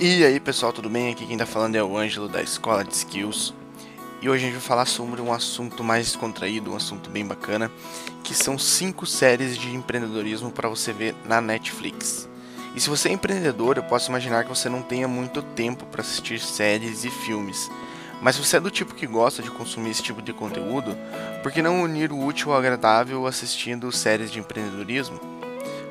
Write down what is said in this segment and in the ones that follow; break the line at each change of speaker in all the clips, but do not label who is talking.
E aí pessoal, tudo bem? Aqui quem tá falando é o Ângelo da Escola de Skills. E hoje a gente vai falar sobre um assunto mais descontraído, um assunto bem bacana, que são cinco séries de empreendedorismo para você ver na Netflix. E se você é empreendedor, eu posso imaginar que você não tenha muito tempo para assistir séries e filmes. Mas se você é do tipo que gosta de consumir esse tipo de conteúdo, por que não unir o útil ao agradável assistindo séries de empreendedorismo?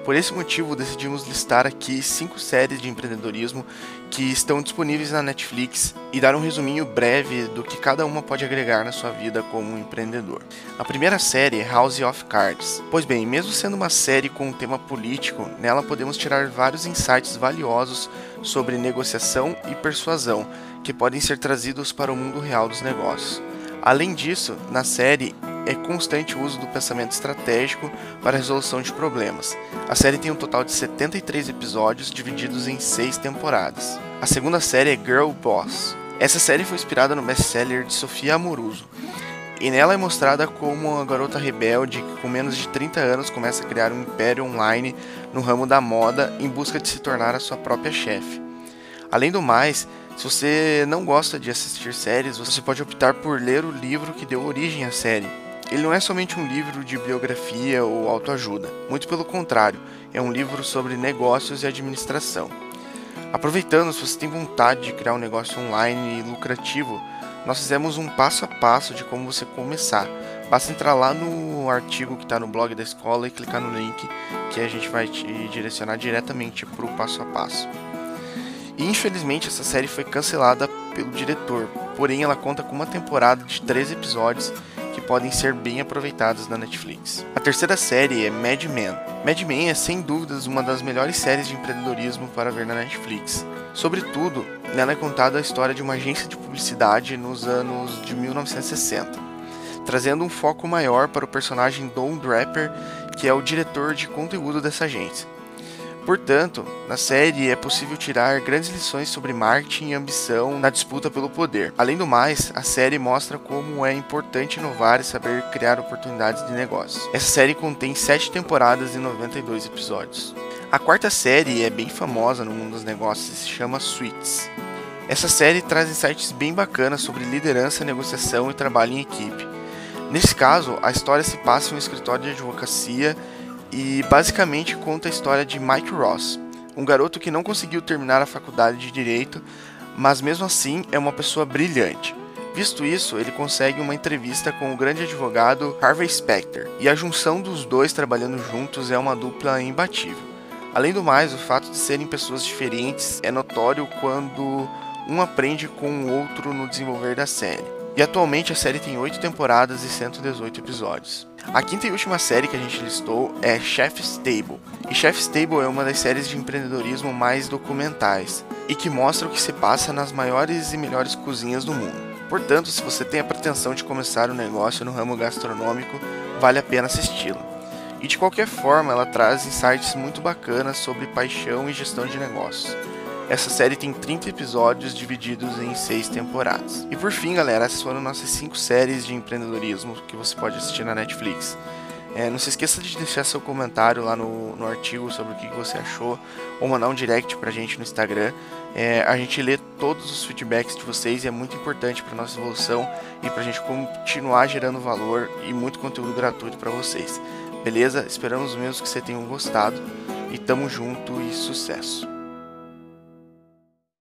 Por esse motivo, decidimos listar aqui cinco séries de empreendedorismo que estão disponíveis na Netflix e dar um resuminho breve do que cada uma pode agregar na sua vida como um empreendedor. A primeira série é House of Cards. Pois bem, mesmo sendo uma série com um tema político, nela podemos tirar vários insights valiosos sobre negociação e persuasão que podem ser trazidos para o mundo real dos negócios. Além disso, na série é constante uso do pensamento estratégico para a resolução de problemas. A série tem um total de 73 episódios divididos em 6 temporadas. A segunda série é Girl Boss. Essa série foi inspirada no best-seller de Sofia Amoruso. E nela é mostrada como uma garota rebelde que com menos de 30 anos começa a criar um império online no ramo da moda em busca de se tornar a sua própria chefe. Além do mais, se você não gosta de assistir séries, você pode optar por ler o livro que deu origem à série. Ele não é somente um livro de biografia ou autoajuda, muito pelo contrário, é um livro sobre negócios e administração. Aproveitando, se você tem vontade de criar um negócio online lucrativo, nós fizemos um passo a passo de como você começar. Basta entrar lá no artigo que está no blog da escola e clicar no link que a gente vai te direcionar diretamente para o passo a passo. E infelizmente essa série foi cancelada pelo diretor, porém ela conta com uma temporada de 13 episódios podem ser bem aproveitados na Netflix. A terceira série é Mad Men. Mad Men é sem dúvidas uma das melhores séries de empreendedorismo para ver na Netflix. Sobretudo, nela é contada a história de uma agência de publicidade nos anos de 1960, trazendo um foco maior para o personagem Don Draper, que é o diretor de conteúdo dessa agência. Portanto, na série é possível tirar grandes lições sobre marketing e ambição na disputa pelo poder. Além do mais, a série mostra como é importante inovar e saber criar oportunidades de negócios. Essa série contém 7 temporadas e 92 episódios. A quarta série é bem famosa no mundo dos negócios e se chama Suits. Essa série traz insights bem bacanas sobre liderança, negociação e trabalho em equipe. Nesse caso, a história se passa em um escritório de advocacia e basicamente conta a história de Mike Ross, um garoto que não conseguiu terminar a faculdade de direito, mas mesmo assim é uma pessoa brilhante. Visto isso, ele consegue uma entrevista com o grande advogado Harvey Specter, e a junção dos dois trabalhando juntos é uma dupla imbatível. Além do mais, o fato de serem pessoas diferentes é notório quando um aprende com o outro no desenvolver da série. E atualmente a série tem 8 temporadas e 118 episódios. A quinta e última série que a gente listou é Chef's Table. E Chef's Table é uma das séries de empreendedorismo mais documentais e que mostra o que se passa nas maiores e melhores cozinhas do mundo. Portanto, se você tem a pretensão de começar um negócio no ramo gastronômico, vale a pena assisti-la. E de qualquer forma, ela traz insights muito bacanas sobre paixão e gestão de negócios. Essa série tem 30 episódios divididos em 6 temporadas. E por fim, galera, essas foram nossas 5 séries de empreendedorismo que você pode assistir na Netflix. É, não se esqueça de deixar seu comentário lá no, no artigo sobre o que você achou, ou mandar um direct pra gente no Instagram. É, a gente lê todos os feedbacks de vocês e é muito importante para nossa evolução e pra gente continuar gerando valor e muito conteúdo gratuito para vocês. Beleza? Esperamos mesmo que vocês tenham gostado e tamo junto e sucesso!